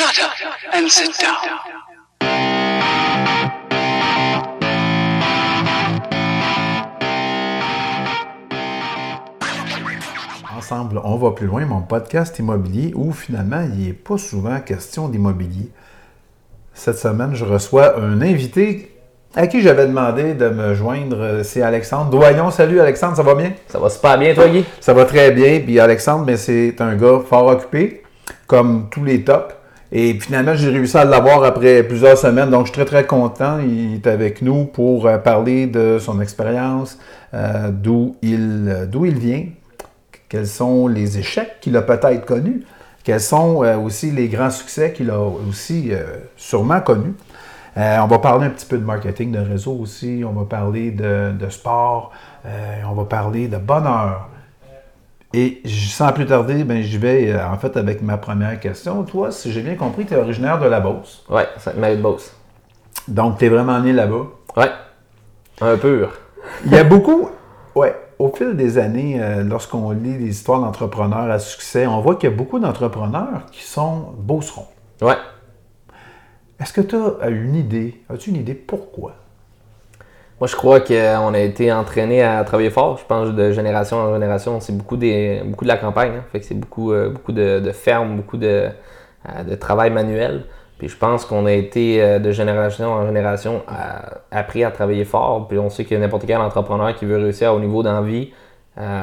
Shut up and sit down. Ensemble, on va plus loin, mon podcast immobilier, où finalement, il n'est pas souvent question d'immobilier. Cette semaine, je reçois un invité à qui j'avais demandé de me joindre. C'est Alexandre Doyon. Salut Alexandre, ça va bien? Ça va super bien, toi, Guy? Ça va très bien. Puis Alexandre, c'est un gars fort occupé, comme tous les tops. Et finalement, j'ai réussi à l'avoir après plusieurs semaines. Donc, je suis très, très content. Il est avec nous pour euh, parler de son expérience, euh, d'où il, euh, il vient, quels sont les échecs qu'il a peut-être connus, quels sont aussi les grands succès qu'il a aussi sûrement connus. On va parler un petit peu de marketing de réseau aussi, on va parler de, sport, on va parler de bonheur. Et sans plus tarder, ben, j'y vais euh, en fait avec ma première question. Toi, si j'ai bien compris, tu es originaire de la Beauce. Ouais, ça m'a de Beauce. Donc, tu es vraiment né là-bas? Ouais. Un pur. Il y a beaucoup, ouais, au fil des années, euh, lorsqu'on lit des histoires d'entrepreneurs à succès, on voit qu'il y a beaucoup d'entrepreneurs qui sont beaucerons. Ouais. Est-ce que tu as une idée, as-tu une idée pourquoi? Moi, je crois qu'on a été entraîné à travailler fort. Je pense de génération en génération, c'est beaucoup, beaucoup de la campagne. hein. Fait que c'est beaucoup, euh, beaucoup de, fermes, beaucoup de, euh, de travail manuel. Puis je pense qu'on a été euh, de génération en génération appris à travailler fort. Puis on sait que n'importe quel entrepreneur qui veut réussir au niveau d'envie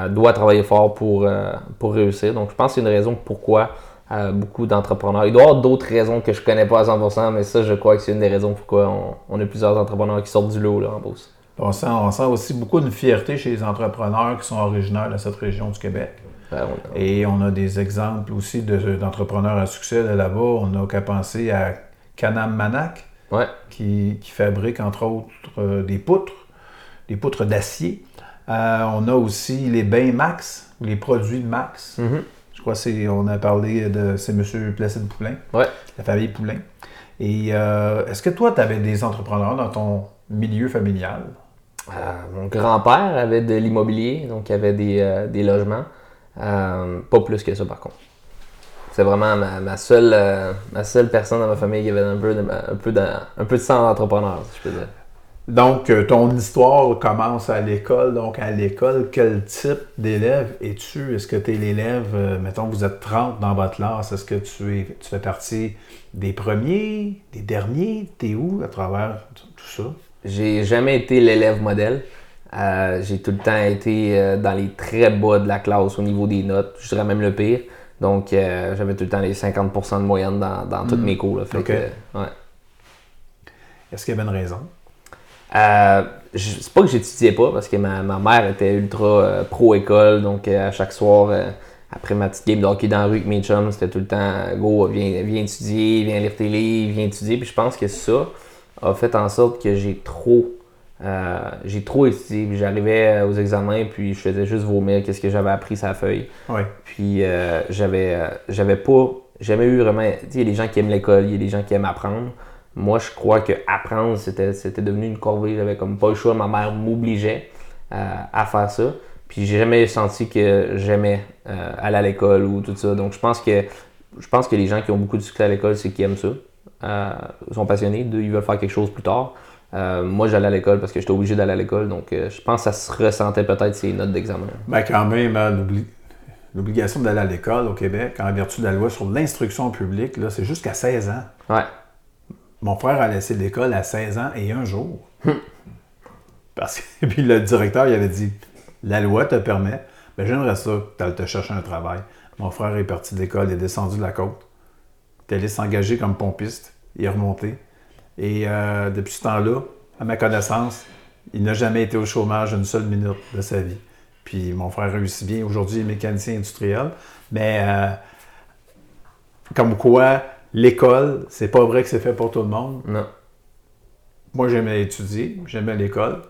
doit travailler fort pour, pour réussir. Donc je pense que c'est une raison pourquoi euh, beaucoup d'entrepreneurs. Il doit y avoir d'autres raisons que je connais pas à 100%, mais ça, je crois que c'est une des raisons pourquoi on, on a plusieurs entrepreneurs qui sortent du lot là, en Beauce. On sent, on sent aussi beaucoup de fierté chez les entrepreneurs qui sont originaires de cette région du Québec. On- Et on a des exemples aussi de- d'entrepreneurs à succès de là-bas. On n'a qu'à penser à Canam Manac, Ouais, qui, qui fabrique entre autres euh, des poutres, des poutres d'acier. Euh, on a aussi les bains Max, ou les produits de Max. Mhm. Je crois que on a parlé de, c'est M. Placide Poulain, ouais. la famille Poulain. Et euh, est-ce que toi, tu avais des entrepreneurs dans ton milieu familial? Euh, mon grand-père avait de l'immobilier, donc il avait des, euh, des logements. Pas plus que ça, par contre. C'est vraiment ma, ma seule, ma seule personne dans ma famille qui avait un peu de, un peu de, un peu de sang d'entrepreneur, si je peux dire. Donc, euh, ton histoire commence à l'école. Donc, à l'école, quel type d'élève es-tu? Est-ce que tu es l'élève, euh, mettons, vous êtes 30 dans votre classe, est-ce que tu, es, tu fais partie des premiers, des derniers? T'es où à travers tout ça? J'ai jamais été l'élève modèle. Euh, j'ai tout le temps été euh, dans les très bas de la classe au niveau des notes. Je dirais même le pire. Donc, j'avais tout le temps les 50% de moyenne dans, dans toutes mes cours. là. Fait Ok. que, ouais. Est-ce qu'il y avait une raison? Euh, c'est pas que j'étudiais pas parce que ma, ma mère était ultra euh, pro-école. Donc, euh, à chaque soir, après ma petite game de hockey dans la rue avec mes chums, c'était tout le temps go, viens, viens étudier, viens lire tes livres, viens étudier. Puis je pense que ça a fait en sorte que j'ai trop. j'ai trop étudié, puis j'arrivais aux examens, puis je faisais juste vomir qu'est-ce que j'avais appris sur la feuille. Puis j'avais j'avais pas jamais eu vraiment. Tu sais, il y a des gens qui aiment l'école, il y a des gens qui aiment apprendre. Moi, je crois que apprendre, c'était c'était devenu une corvée. J'avais comme pas le choix. Ma mère m'obligeait euh, à faire ça. Puis j'ai jamais senti que j'aimais euh, aller à l'école ou tout ça. Donc je pense que je pense que les gens qui ont beaucoup de succès à l'école, c'est qu'ils aiment ça. Euh, ils sont passionnés, d'eux, ils veulent faire quelque chose plus tard. Euh, moi, j'allais à l'école parce que j'étais obligé d'aller à l'école. Donc euh, je pense que ça se ressentait peut-être ces notes d'examen. Ben, quand même, hein, l'obli- l'obligation d'aller à l'école au Québec, en vertu de la loi sur l'instruction publique, là, c'est jusqu'à 16 ans. Ouais. Mon frère a laissé l'école à 16 ans et un jour. Parce que puis le directeur il avait dit La loi te permet, ben j'aimerais ça que tu ailles te chercher un travail. Mon frère est parti de l'école, il est descendu de la côte. Il est allé s'engager comme pompiste. Il est remonté. Et euh, depuis ce temps-là, à ma connaissance, il n'a jamais été au chômage une seule minute de sa vie. Puis mon frère réussit bien. Aujourd'hui, il est mécanicien industriel. Mais euh, comme quoi, l'école, c'est pas vrai que c'est fait pour tout le monde. Non. Moi, j'aimais étudier, j'aimais l'école.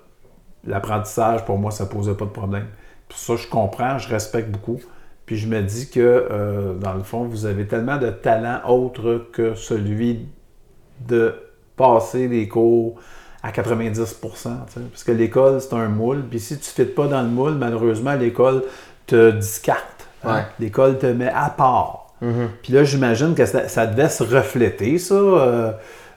L'apprentissage, pour moi, ça posait pas de problème. Pour ça, je comprends, je respecte beaucoup. Puis je me dis que, euh, dans le fond, vous avez tellement de talent autre que celui de passer les cours à 90 tu sais. Parce que l'école, c'est un moule. Puis si tu ne fites pas dans le moule, malheureusement, l'école te discarte. hein. Ouais. L'école te met à part. Puis là, j'imagine que ça, ça devait se refléter, ça, euh,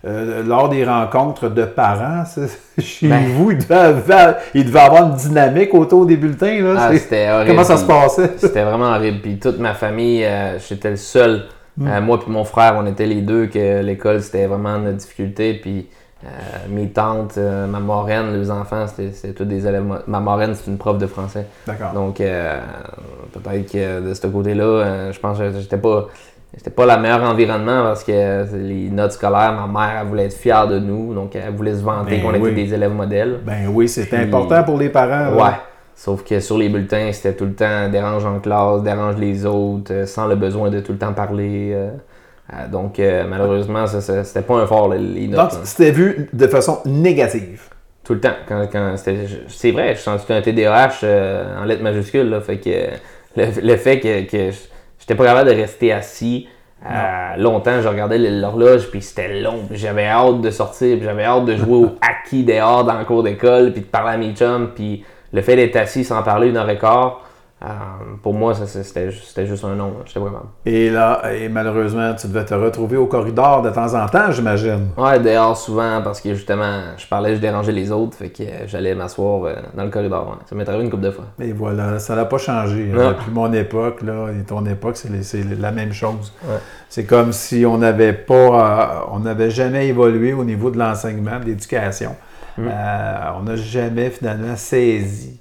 euh, lors des rencontres de parents. Chez Ben. vous, il devait, avoir, il devait avoir une dynamique autour des bulletins. Là, Ah, c'était horrible. Comment ça se passait? C'était vraiment horrible. Puis toute ma famille, euh, j'étais le seul. Mm. Euh, moi puis mon frère, on était les deux que l'école, c'était vraiment notre difficulté. Puis mes tantes, euh, ma marraine, les enfants, c'était tous des élèves. Ma marraine, c'est une prof de français. D'accord. Donc, euh, peut-être que de ce côté-là, euh, je pense que j'étais pas, j'étais pas le meilleur environnement parce que euh, les notes scolaires, ma mère, elle voulait être fière de nous. Donc, elle voulait se vanter Ben qu'on oui. était des élèves modèles. Ben oui, c'était important pour les parents. Ouais. Sauf que sur les bulletins, c'était tout le temps dérange en classe, dérange les autres, euh, sans le besoin de tout le temps parler. euh, euh, donc, euh, malheureusement, c'était pas un fort, les- les notes. Donc, c'était vu de façon négative. Tout le temps. Quand, quand c'est vrai, je sentais un TDAH euh, en lettres majuscules. Là, fait que euh, le, le fait que, j'étais pas capable de rester assis euh, longtemps, je regardais l'horloge, puis c'était long. puis J'avais hâte de sortir, puis j'avais hâte de jouer au hockey dehors dans le cours d'école, puis de parler à mes chums. Puis le fait d'être assis sans parler une heure et quart, euh, pour moi, c'était ju- c'était juste un nom. J'étais pas capable. Et là, et malheureusement, tu devais te retrouver au corridor de temps en temps, j'imagine. Ouais, dehors souvent parce que justement, je parlais, je dérangeais les autres, fait que euh, j'allais m'asseoir euh, dans le corridor. ouais. Ça m'est arrivé une couple de fois. Et voilà, ça n'a pas changé. hein. Non. Depuis mon époque, là, et ton époque, c'est la même chose. Ouais. C'est comme si on n'avait pas, euh, on n'avait jamais évolué au niveau de l'enseignement, de l'éducation. Mm. Euh, on n'a jamais finalement saisi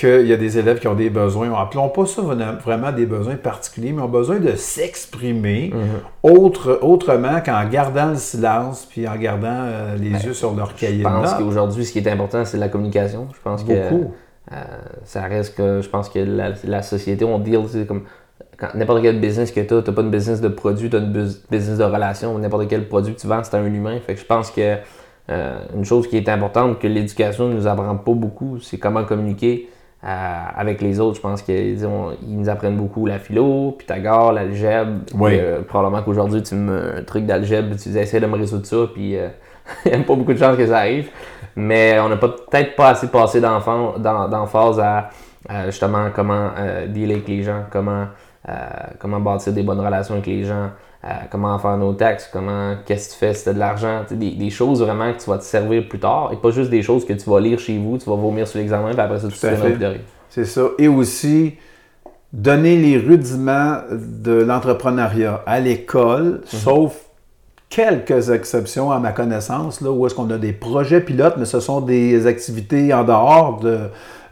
qu'il y a des élèves qui ont des besoins, appelons pas ça vraiment des besoins particuliers, mais ont besoin de s'exprimer Mm-hmm. autre, autrement qu'en gardant le silence puis en gardant euh, les yeux sur leur cahier Ben, Je pense qu'aujourd'hui, ce qui est important, c'est la communication. Je pense que Beaucoup. euh, ça reste que je pense que la, la société, on deal, c'est comme quand- n'importe quel business que tu as, tu pas une business de produit, tu as une bus- business de relation. N'importe quel produit que tu vends, c'est un humain. Fait que je pense que euh, une chose qui est importante que l'éducation ne nous apprend pas beaucoup, c'est comment communiquer euh, avec les autres. Je pense qu'ils nous apprennent beaucoup la philo, Pythagore, l'algèbre. Oui. Euh, probablement qu'aujourd'hui, tu me un truc d'algèbre, tu dis essaie de me résoudre ça, puis euh, il n'y a pas beaucoup de chances que ça arrive. Mais on n'a pas- peut-être pas assez passé d'emphase à, justement comment euh, dealer avec les gens, comment, euh, comment bâtir des bonnes relations avec les gens, comment faire nos taxes, comment, qu'est-ce que tu fais si tu as de l'argent, des, des choses vraiment que tu vas te servir plus tard et pas juste des choses que tu vas lire chez vous, tu vas vomir sur l'examen, puis après ça, tu te. C'est ça. Et aussi, donner les rudiments de l'entrepreneuriat à l'école, sauf quelques exceptions à ma connaissance, là, où est-ce qu'on a des projets pilotes, mais ce sont des activités en dehors de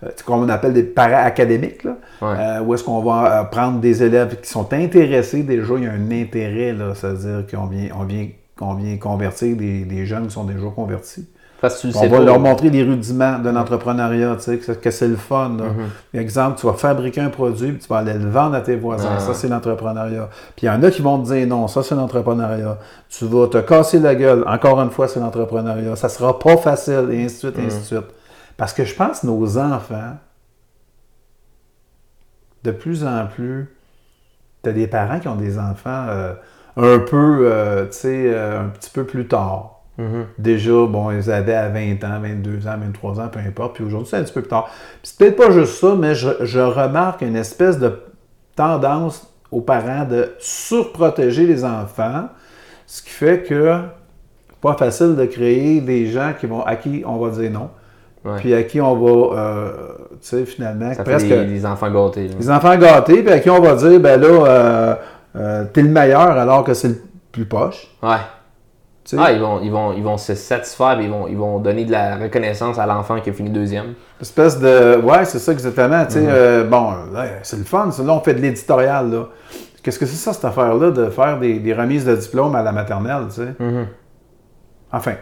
euh, qu'on appelle des para-académiques, là, Ouais. euh, où est-ce qu'on va euh, prendre des élèves qui sont intéressés, déjà, il y a un intérêt, là, c'est-à-dire qu'on vient, on vient convertir des, des jeunes qui sont déjà convertis. Parce que tu le On va pas. leur montrer les rudiments de l'entrepreneuriat, tu sais, que, que c'est le fun. là. Exemple, tu vas fabriquer un produit, puis tu vas aller le vendre à tes voisins. Ah. Ça, c'est l'entrepreneuriat. Puis il y en a qui vont te dire non, ça, c'est l'entrepreneuriat. Tu vas te casser la gueule. Encore une fois, c'est l'entrepreneuriat. Ça sera pas facile, et ainsi de suite, et ainsi de suite. Parce que je pense que nos enfants, de plus en plus, tu as des parents qui ont des enfants euh, un peu, euh, tu sais, euh, un petit peu plus tard. Mhm. Déjà, bon, ils avaient à 20 ans, 22 ans, 23 ans, peu importe. Puis aujourd'hui, c'est un petit peu plus tard. Puis c'est peut-être pas juste ça, mais je, je remarque une espèce de tendance aux parents de surprotéger les enfants, ce qui fait que pas facile de créer des gens qui vont, à qui on va dire non, Ouais. puis à qui on va, euh, tu sais, finalement, Ça fait presque des, des enfants gâtés. les enfants gâtés, puis à qui on va dire, ben là, euh, euh, t'es le meilleur alors que c'est le plus poche. Ouais. Ah, ils vont, ils, vont, ils vont se satisfaire, ils vont, ils vont donner de la reconnaissance à l'enfant qui a fini deuxième. espèce de. Ouais, c'est ça exactement. Tu sais, Mhm. euh, bon, c'est le fun. Là, on fait de l'éditorial. là. Qu'est-ce que c'est ça, cette affaire-là, de faire des, des remises de diplôme à la maternelle, tu sais? Mhm. Enfin.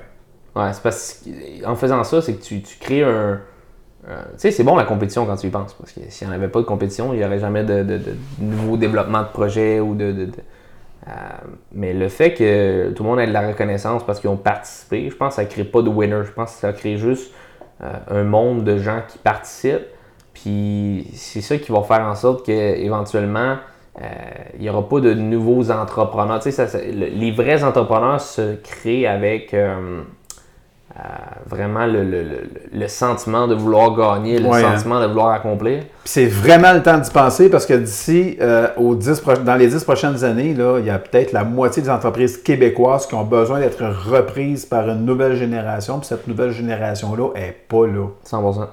Ouais, c'est parce qu'en faisant ça, c'est que tu, tu crées un. euh, tu sais, c'est bon la compétition quand tu y penses, parce que s'il n'y en avait pas de compétition, il n'y aurait jamais de, de, de nouveau développement de projet ou de. Euh, mais le fait que tout le monde ait de la reconnaissance parce qu'ils ont participé, je pense que ça ne crée pas de winner. Je pense que ça crée juste euh, un monde de gens qui participent. Puis c'est ça qui va faire en sorte qu'éventuellement, il n'y aura pas de nouveaux entrepreneurs. Tu sais, les vrais entrepreneurs se créent avec. Euh, vraiment le, le- le- le sentiment de vouloir gagner, le Ouais, hein. sentiment de vouloir accomplir. Puis c'est vraiment le temps d'y penser parce que d'ici, euh, aux 10 pro- dans les 10 prochaines années, là, il y a peut-être la moitié des entreprises québécoises qui ont besoin d'être reprises par une nouvelle génération. Puis cette nouvelle génération-là est pas là. 100%.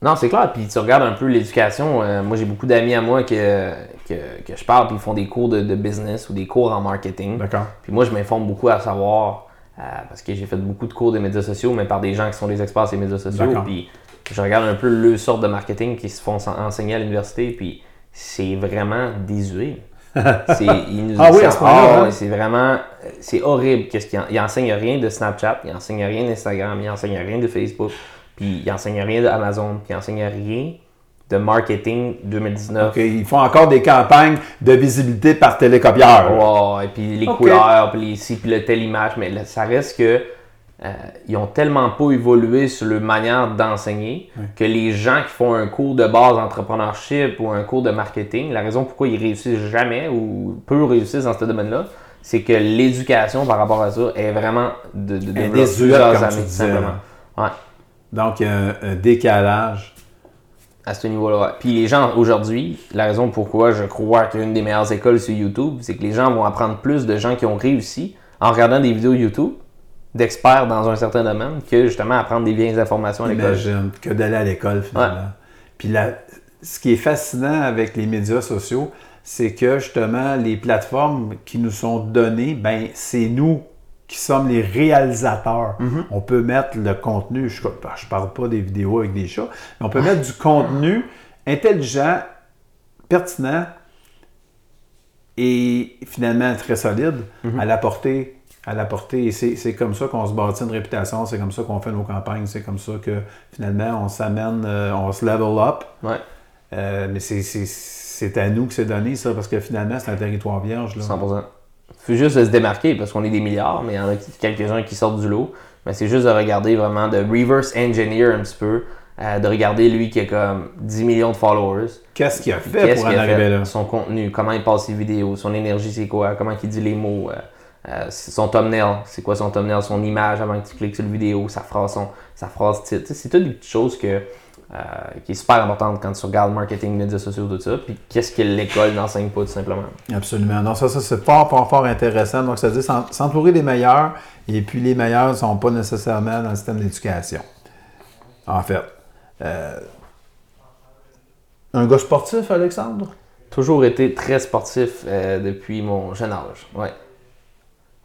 Non, c'est clair. Puis tu regardes un peu l'éducation. euh, moi, j'ai beaucoup d'amis à moi que, que, que je parle, puis ils font des cours de, de business ou des cours en marketing. D'accord. Puis moi, je m'informe beaucoup à savoir, euh, parce que j'ai fait beaucoup de cours des médias sociaux, mais par des gens qui sont des experts les médias sociaux. Puis je regarde un peu le sorte de marketing qui se font en- enseigner à l'université, puis c'est vraiment désuet. C'est, ils nous- Ah oui, c'est- ce ah hein? c'est vraiment, c'est horrible. Qu'est-ce qu'ils ils enseignent rien de Snapchat, ils enseignent rien d'Instagram, ils enseignent rien de Facebook, puis ils enseignent rien d'Amazon, puis ils enseignent rien de marketing 2019. OK, Ils font encore des campagnes de visibilité par télécopieur. Ouais, et puis les couleurs, puis les ci, puis le telle image, mais là, ça reste que euh, ils ont tellement pas évolué sur leur manière d'enseigner que les gens qui font un cours de base entrepreneurship ou un cours de marketing, la raison pourquoi ils réussissent jamais ou peu réussissent dans ce domaine-là, c'est que l'éducation par rapport à ça est vraiment de, de, de plusieurs années, simplement. Ouais. Donc, il y a un, un décalage. À ce niveau-là. Puis les gens aujourd'hui, la raison pourquoi je crois qu'une des meilleures écoles sur YouTube, c'est que les gens vont apprendre plus de gens qui ont réussi en regardant des vidéos YouTube d'experts dans un certain domaine que justement apprendre des vieilles informations à l'école. Imagine que d'aller à l'école finalement. Puis la- ce qui est fascinant avec les médias sociaux, c'est que justement les plateformes qui nous sont données, ben c'est nous qui sommes les réalisateurs. On peut mettre le contenu, je ne parle pas des vidéos avec des chats, mais on peut mettre du contenu intelligent, pertinent et finalement très solide à la portée. À la portée. C'est comme ça qu'on se bâtit une réputation, c'est comme ça qu'on fait nos campagnes, c'est comme ça que finalement on s'amène, euh, on se level up. Ouais, Euh, mais c'est à nous que c'est donné ça, parce que finalement c'est un territoire vierge. Là. 100%. Faut juste de se démarquer parce qu'on est des milliards, mais il y en a quelques-uns qui sortent du lot. Mais c'est juste de regarder vraiment, de reverse engineer un petit peu, euh, de regarder lui qui a comme 10 millions de followers. Qu'est-ce qu'il a fait Qu'est-ce pour en qu'il a arriver fait, là? Son contenu, comment il passe ses vidéos, son énergie c'est quoi, comment il dit les mots, euh, euh, son thumbnail, c'est quoi son thumbnail, son image avant que tu cliques sur la vidéo, sa phrase, son, sa phrase titre. C'est toutes des petites choses que, euh, qui est super importante quand tu regardes marketing, médias sociaux, tout ça. Puis qu'est-ce que l'école n'enseigne pas tout simplement? Absolument. Non, ça, ça c'est fort, fort, fort intéressant. Donc, ça veut dire s'en- s'entourer des meilleurs, et puis les meilleurs ne sont pas nécessairement dans le système d'éducation. En fait. Euh, un gars sportif, Alexandre? Toujours été très sportif euh, depuis mon jeune âge. Ouais.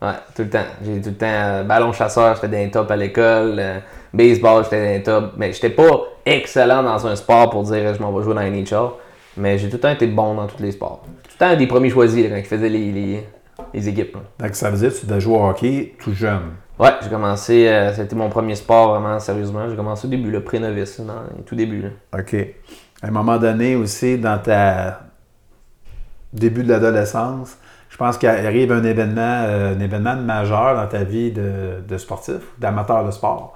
Ouais, tout le temps. J'ai tout le temps euh, ballon chasseur, j'étais dans les tops à l'école. euh, baseball, j'étais dans les tops. Mais j'étais pas excellent dans un sport pour dire je m'en vais jouer dans la NHL. Mais j'ai tout le temps été bon dans tous les sports. Tout le temps des premiers choisis là, quand ils faisaient les, les, les équipes. là. Donc, ça veut dire que tu dois jouer au hockey tout jeune. Ouais, j'ai commencé, euh, c'était mon premier sport vraiment sérieusement. J'ai commencé au début, le pré-novice, tout début. là. OK. À un moment donné aussi, dans ta début de l'adolescence, je pense qu'il arrive un événement, euh, un événement majeur dans ta vie de, de sportif, d'amateur de sport.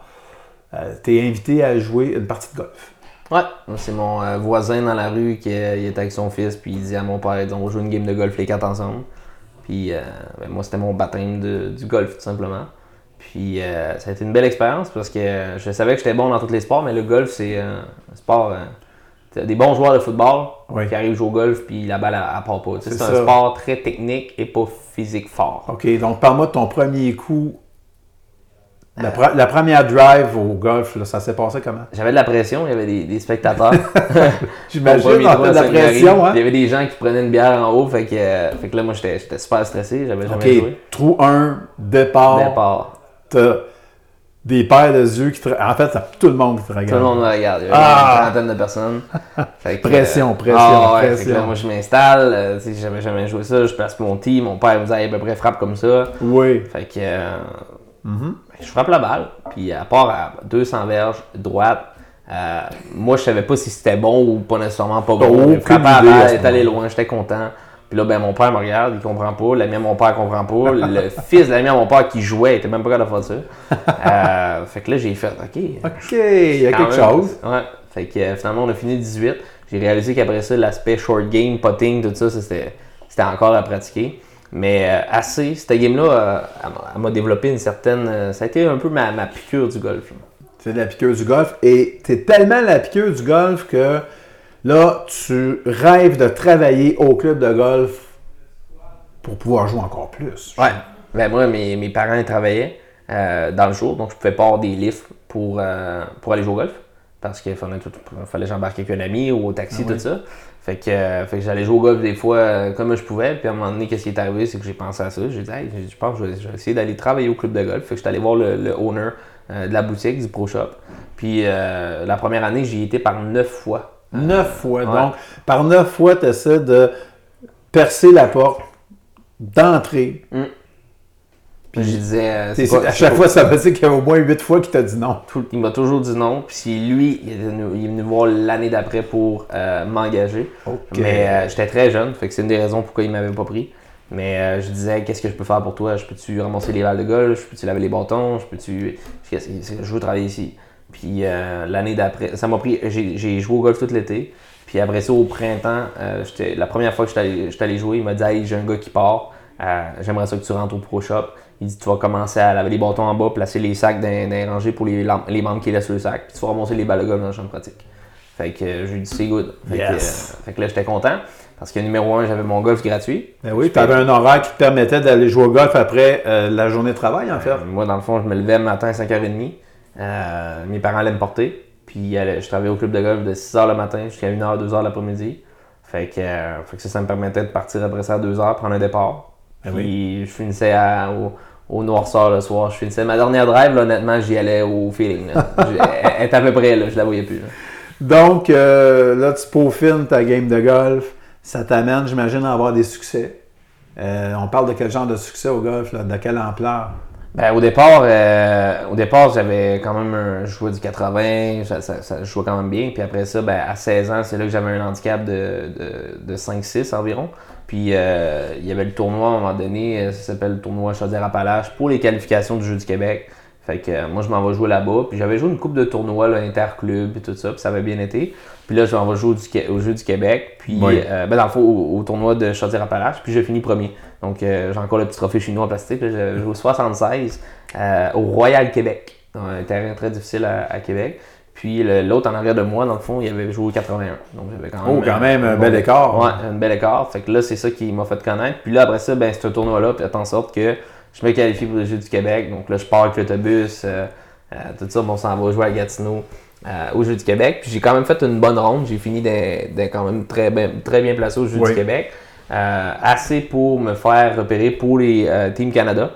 tu es invité à jouer une partie de golf. Ouais, c'est mon euh, voisin dans la rue qui euh, était avec son fils, puis il dit à mon père, on va jouer une game de golf les quatre ensemble. Puis euh, ben, moi, c'était mon baptême du golf, tout simplement. Puis euh, ça a été une belle expérience parce que euh, je savais que j'étais bon dans tous les sports, mais le golf, c'est euh, un sport. T'as des bons joueurs de football Oui. qui arrivent jouer au golf, puis la balle, elle, elle part pas. C'est un sport très technique et pas physique fort. OK, donc parle-moi de ton premier coup. La, pre- la première drive au golf, là, ça s'est passé comment? J'avais de la pression, il y avait des, des spectateurs. J'imagine, à de la pression, hein? Il y avait des gens qui prenaient une bière en haut, fait que, euh, fait que là, moi, j'étais super stressé, j'avais jamais OK, joué. trou 1, départ, Départ. Des paires de yeux qui te... En fait, ça tout le monde qui te regarde. Tout le monde me regarde. Il y avait Ah! une trentaine de personnes. Fait que, Pression, euh, pression, ah ouais, pression. fait que là, moi, je m'installe. euh, sais, j'avais jamais joué ça. Je place mon tee. Mon père me disait, à peu près, frappe comme ça. Oui. Fait que euh, Mm-hmm. ben, je frappe la balle. Puis à part à 200 verges, droite, euh, moi, je savais pas si c'était bon ou pas nécessairement pas bon. Je frappais la à balle, elle est allée loin, j'étais content. Puis là, ben, mon père me regarde, il comprend pas. L'ami à mon père comprend pas. Le fils de l'ami à mon père qui jouait, il était même pas capable de faire ça. Euh, fait que là, j'ai fait, OK, OK, il y a quelque même. chose. Ouais. Fait que euh, finalement, on a fini 18. J'ai réalisé qu'après ça, l'aspect short game, putting, tout ça, ça, c'était c'était encore à pratiquer. Mais euh, assez, cette game-là, elle m'a- développé une certaine. ça a été un peu ma, ma piqûre du golf. C'est la piqûre du golf. Et es tellement la piqûre du golf que là, tu rêves de travailler au club de golf pour pouvoir jouer encore plus. Ouais. Ben moi, mes, mes parents travaillaient euh, dans le jour, donc je pouvais pas avoir des lifts pour, euh, pour aller jouer au golf. Parce qu'il fallait, tout- fallait que j'embarque avec un ami ou au taxi, Ah tout ça. Fait que, euh, fait que j'allais jouer au golf des fois comme je pouvais. Puis à un moment donné, qu'est-ce qui est arrivé, c'est que j'ai pensé à ça. J'ai dit, Hey, je pense que je vais, je vais essayer d'aller travailler au club de golf. Fait que j'étais allé voir le, le owner de la boutique, du Pro Shop. Puis la première année, j'y étais par neuf fois. Neuf fois. Ouais. Donc, par neuf fois, tu essaies de percer la porte, d'entrer. Puis je disais, euh, C'est- à chaque fois, ça veut dire qu'il y a au moins huit fois qu'il t'a dit non. tout- il m'a toujours dit non. Puis lui, il est venu, il est venu voir l'année d'après pour euh, m'engager. Mais euh, j'étais très jeune, fait que c'est une des raisons pourquoi il m'avait pas pris. Mais je disais, qu'est-ce que je peux faire pour toi? Je peux-tu ramasser les balles de golf? Je peux-tu laver les bâtons? Je peux-tu. Je veux travailler ici. Puis euh, l'année d'après, ça m'a pris. J'ai j'ai joué au golf tout l'été. Puis après ça, au printemps, euh, la première fois que j'étais allé, j'étais allé jouer, il m'a dit Hey, j'ai un gars qui part. Euh, J'aimerais ça que tu rentres au Pro Shop. Il dit Tu vas commencer à laver les bâtons en bas, placer les sacs dans, dans les rangées pour les, membres qui laissent le sac. Puis tu vas ramasser les balles de golf dans la chambre pratique. Fait que euh, je lui ai dit C'est good. Fait, Yes. que, fait que là, j'étais content. Parce que numéro un, j'avais mon golf gratuit. Ben oui, tu avais un horaire qui te permettait d'aller jouer au golf après euh, la journée de travail, en fait. Euh, moi, dans le fond, je me levais le matin à 5h30. Euh, mes parents allaient me porter. Puis euh, je travaillais au club de golf de 6h le matin jusqu'à 1h, 2h l'après-midi. Fait que, euh, fait que ça, ça me permettait de partir après ça à 2h, prendre un départ. Ben Puis je finissais à- au, au noirceur le soir. Je finissais ma dernière drive, là, honnêtement, j'y allais au feeling. là. Elle était à peu près là, je la voyais plus. là. Donc, euh, là, tu peaufines ta game de golf. Ça t'amène, j'imagine, à avoir des succès. On parle de quel genre de succès au golf, de quelle ampleur? Ben, au départ, euh, au départ, j'avais quand même un, jouais du 80, ça, ça- ça- je jouais quand même bien. Puis après ça, ben, à 16 ans, c'est là que j'avais un handicap de, de, de 5-6 environ. Puis euh, il y avait le tournoi à un moment donné, euh, ça s'appelle le tournoi Chaudière-Appalaches pour les qualifications du Jeu du Québec. Fait que euh, moi, je m'en vais jouer là-bas. Puis j'avais joué une coupe de tournois, interclub et tout ça, puis ça avait bien été. Puis là, je m'en vais jouer au, du Qué- au Jeu du Québec. Puis, Oui. euh, ben, dans le fond, au, au tournoi de Chaudière-Appalaches. Puis j'ai fini premier. Donc euh, j'ai encore le petit trophée chinois en plastique. Puis J'avais joué au 76 euh, au Royal Québec. Dans un terrain très difficile à, à Québec. Puis l'autre en arrière de moi, dans le fond, il avait joué au 81. Donc j'avais quand même. Oh, quand même, un bel écart. Ouais, un bel écart. Fait que là, c'est ça qui m'a fait connaître. Puis là, après ça, ben, ce tournoi-là fait en sorte que je me qualifie pour les Jeux du Québec. Donc là, je pars avec l'autobus, euh, euh, tout ça, on s'en va jouer à Gatineau euh, aux Jeux du Québec. Puis j'ai quand même fait une bonne ronde. J'ai fini d'être quand même très bien, très bien placé aux Jeux Oui. du Québec. Assez pour me faire repérer pour les Team Canada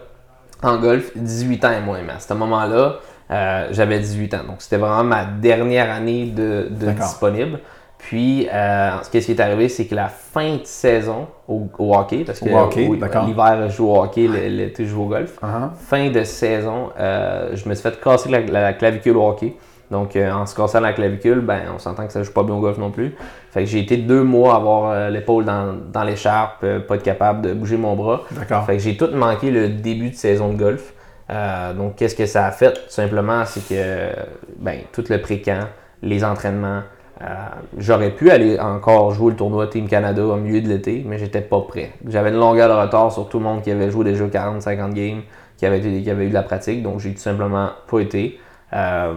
en golf, 18 ans et moins. Mais à ce moment-là, euh, j'avais 18 ans. Donc, c'était vraiment ma dernière année de, disponible. Puis, euh, ce qui est arrivé, c'est que la fin de saison au, au hockey, parce que hockey, l'hiver, je joue au hockey, l'été, je joue au golf. Uh-huh. Fin de saison, euh, je me suis fait casser la, la clavicule au hockey. Donc, euh, en se cassant la clavicule, ben, on s'entend que ça joue pas bien au golf non plus. Fait que j'ai été deux mois à avoir euh, l'épaule dans, dans l'écharpe, pas être capable de bouger mon bras. D'accord. Fait que j'ai tout manqué le début de saison de golf. Donc, qu'est-ce que ça a fait? Tout simplement, c'est que ben, tout le pré-camp, les entraînements, euh, j'aurais pu aller encore jouer le tournoi Team Canada au milieu de l'été, mais j'étais pas prêt. J'avais une longueur de retard sur tout le monde qui avait joué déjà 40-50 games, qui avait, été- qui avait eu de la pratique, donc j'ai tout simplement pas été. Euh,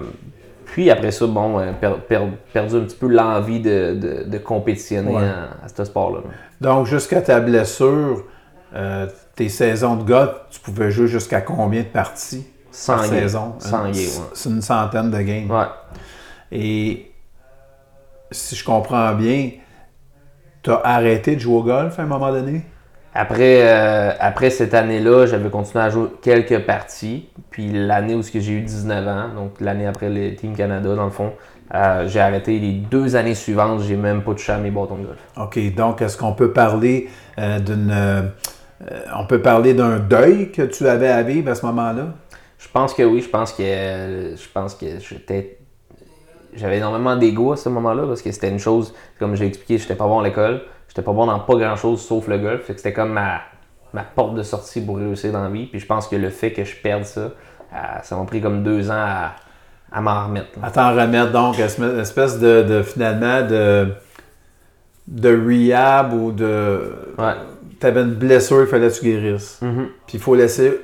puis après ça, bon, euh, per- per- perdu un petit peu l'envie de, de- de compétitionner Ouais. à, à ce sport-là. Donc, jusqu'à ta blessure, euh, tes saisons de golf, tu pouvais jouer jusqu'à combien de parties 100 par games. saison? 100 games, Une- ouais. C'est une centaine de games. Ouais. Et si je comprends bien, tu as arrêté de jouer au golf à un moment donné? Après, euh, après cette année-là, j'avais continué à jouer quelques parties. Puis l'année où j'ai eu 19 ans, donc l'année après le Team Canada, dans le fond, euh, j'ai arrêté les deux années suivantes. J'ai même pas touché à mes bâtons de golf. OK, donc est-ce qu'on peut parler euh, d'une. on peut parler d'un deuil que tu avais à vivre à ce moment-là? Je pense que oui. Je pense que je pense que j'étais j'avais énormément d'ego à ce moment-là parce que c'était une chose, comme j'ai expliqué, j'étais pas bon à l'école, j'étais pas bon dans pas grand-chose sauf le golf. Fait que c'était comme ma, ma porte de sortie pour réussir dans la vie. Puis je pense que le fait que je perde ça, euh, ça m'a pris comme deux ans à, à m'en remettre. À t'en remettre, donc, une espèce de, de, finalement de, de rehab ou de. Ouais. tu avais une blessure, il fallait que tu guérisses. Mhm. Puis il faut laisser,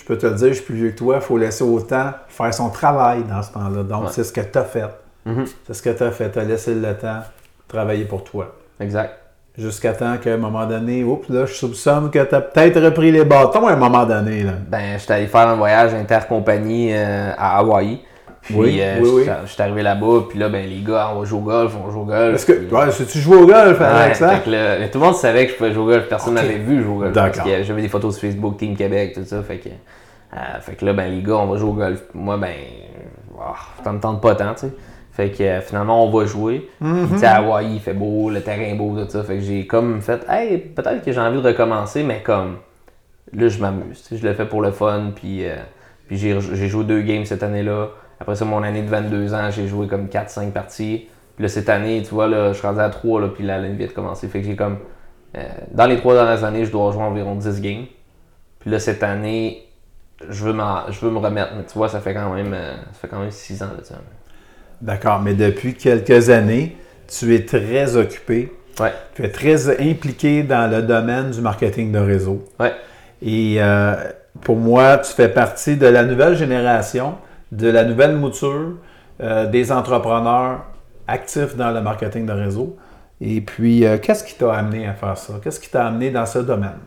je peux te le dire, je suis plus vieux que toi, il faut laisser autant faire son travail dans ce temps-là. Donc, Ouais. c'est ce que tu as fait. Mhm. C'est ce que tu as fait. Tu as laissé le temps travailler pour toi. Exact. Jusqu'à temps qu'à un moment donné, oups, là, je soupçonne que tu as peut-être repris les bâtons à un moment donné. Là. Ben, j'étais allé faire un voyage intercompagnie euh, à Hawaï. Puis, Oui, euh, oui, oui. j'étais- j'étais arrivé là-bas, puis là, ben, les gars, on va jouer au golf, on joue au golf. Est-ce que, puis- ouais, si tu joues au golf, Ouais, hein? fait que là, mais tout le monde savait que je pouvais jouer au golf, personne n'avait vu jouer au golf. Parce D'accord. que j'avais des photos sur Facebook, Team Québec, tout ça. Fait que, euh, fait que là, ben, les gars, on va jouer au golf. Moi, ben, oh, ça me tente pas tant, tu sais. Fait que euh, finalement, on va jouer. Mm-hmm. Puis, tu sais, à Hawaï, il fait beau, le terrain est beau, tout ça. Fait que j'ai comme fait, hey, peut-être que j'ai envie de recommencer, mais comme, là, je m'amuse. Je le fais pour le fun, puis, euh, puis j'ai j'ai joué deux games cette année-là. Après ça, mon année de 22 ans, j'ai joué comme 4-5 parties. Puis là, cette année, tu vois, là, je suis rendu à 3, là, puis la ligne vient de commencer. Fait que j'ai comme. euh, dans les trois dernières années, je dois jouer environ 10 games. Puis là, cette année, je veux, je veux me remettre. Mais tu vois, ça fait quand même, euh, ça fait quand même 6 ans de ça. D'accord, mais depuis quelques années, tu es très occupé. Ouais. Tu es très impliqué dans le domaine du marketing de réseau. Ouais. Et euh, pour moi, tu fais partie de la nouvelle génération, de la nouvelle mouture euh, des entrepreneurs actifs dans le marketing de réseau. Et puis, euh, qu'est-ce qui t'a amené à faire ça? Qu'est-ce qui t'a amené dans ce domaine?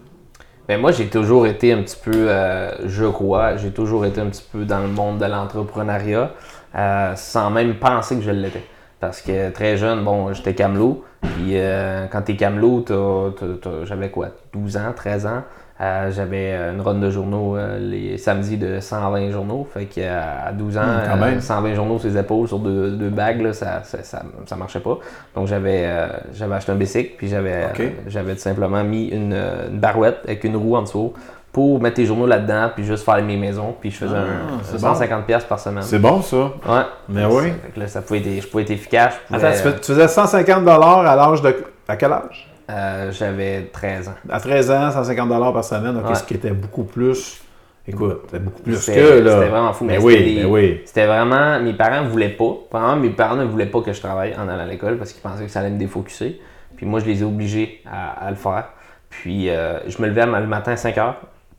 Ben moi, j'ai toujours été un petit peu, euh, je crois, j'ai toujours été un petit peu dans le monde de l'entrepreneuriat, sans même penser que je l'étais. Parce que très jeune, bon, j'étais camelot. Puis quand t'es camelot, j'avais quoi, 12 ans, 13 ans? Euh, j'avais euh, une ronde de journaux euh, les samedis de 120 journaux. Fait qu'à 12 ans, Hum, quand même. euh, 120 journaux sur les épaules, sur deux, deux bagues, là, ça, ça, ça, ça marchait pas. Donc j'avais j'avais acheté un bicycle, puis j'avais tout simplement mis une, une barouette avec une roue en dessous pour mettre tes journaux là-dedans, puis juste faire mes maisons, puis je faisais Ah, un, c'est 150$ piastres par semaine. bon, ça. Ouais. Mais oui. que- fait que là, ça pouvait être, je pouvais être efficace. pouvais- Attends, tu faisais 150 à l'âge de. À quel âge? Euh, J'avais 13 ans. À 13 ans, 150 par semaine, Ouais. ce qui était beaucoup plus. Écoute, c'était beaucoup plus C'était que là. c'était vraiment fou. Mais Mais oui, mais oui. C'était vraiment. Mes parents voulaient pas. Vraiment, mes parents ne voulaient pas que je travaille en allant à l'école parce qu'ils pensaient que ça allait me défocuser. Puis moi, je les ai obligés à, à le faire. Puis euh, je me levais le matin à 5 h.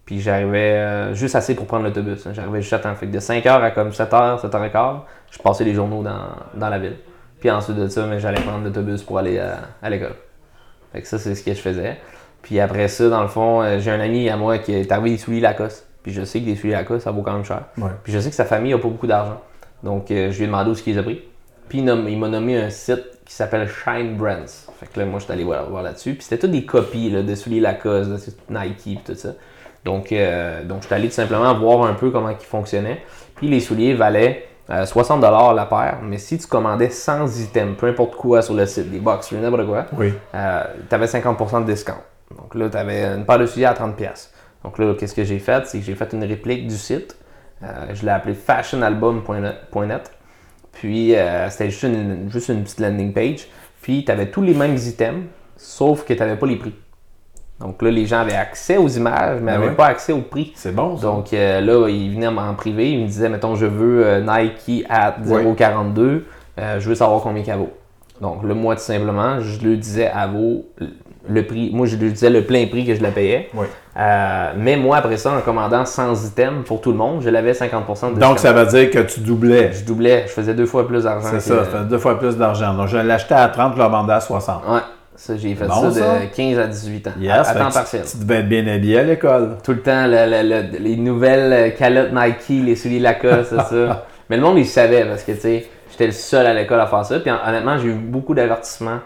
Puis j'arrivais euh, juste assez pour prendre l'autobus. hein. J'arrivais juste à temps. Fait que de 5 h à comme 7 h, 7 h 15, je passais les journaux dans, dans la ville. Puis ensuite de ça, mais j'allais prendre l'autobus pour aller à, à l'école. Fait que ça, c'est ce que je faisais. Puis après ça, dans le fond, euh, j'ai un ami à moi qui est arrivé des souliers Lacoste. Puis je sais que des souliers Lacoste, ça vaut quand même cher. Ouais. Puis je sais que sa famille n'a pas beaucoup d'argent. Donc euh, je lui ai demandé où ce qu'il a pris. Puis il, nomme- il m'a nommé un site qui s'appelle Shine Brands. Fait que là, moi, je suis allé voir, voir là-dessus. Puis c'était toutes des copies là, de souliers Lacoste, de Nike, puis tout ça. Donc, euh, donc je suis allé tout simplement voir un peu comment ils fonctionnaient. Puis les souliers valaient euh, 60$ la paire. Mais si tu commandais 100 items, peu importe quoi sur le site, des box, n'importe quoi, Oui. tu avais 50% de discount. Donc là, tu avais une paire de souliers à 30$. pièces. Donc là, qu'est-ce que j'ai fait? C'est que j'ai fait une réplique du site. Euh, je l'ai appelé fashionalbum.net. Puis euh, c'était juste une, juste une petite landing page. Puis tu avais tous les mêmes items, sauf que tu n'avais pas les prix. Donc là, les gens avaient accès aux images, mais n'avaient ouais? pas accès aux prix. C'est bon, ça. Donc euh, là, il venait en privé, il me disait, mettons, je veux euh, Nike à Ouais. 0,42, euh, je veux savoir combien qu'elle vaut. Donc là, moi, tout simplement, je lui disais, elle vaut le prix. Moi, je lui disais le plein prix que je la payais. Oui. Mais moi, après ça, en commandant 100 items pour tout le monde, je l'avais 50% de. Donc, ça veut dire que tu doublais. Je doublais, je faisais deux fois plus d'argent. C'est ça, deux fois plus d'argent. Donc, je l'achetais à 30, je le vendais à 60. Ouais, ça, j'ai fait Bon, ça de ça. 15 à 18 ans. Yes, à, temps partiel. tu, tu devais être bien habillé à l'école. Tout le temps, le- le- le- les nouvelles euh, calottes Nike, les souliers Lacoste, c'est ça. Mais le monde, il savait parce que, tu sais, j'étais le seul à l'école à faire ça. Puis hon- honnêtement, j'ai eu beaucoup d'avertissements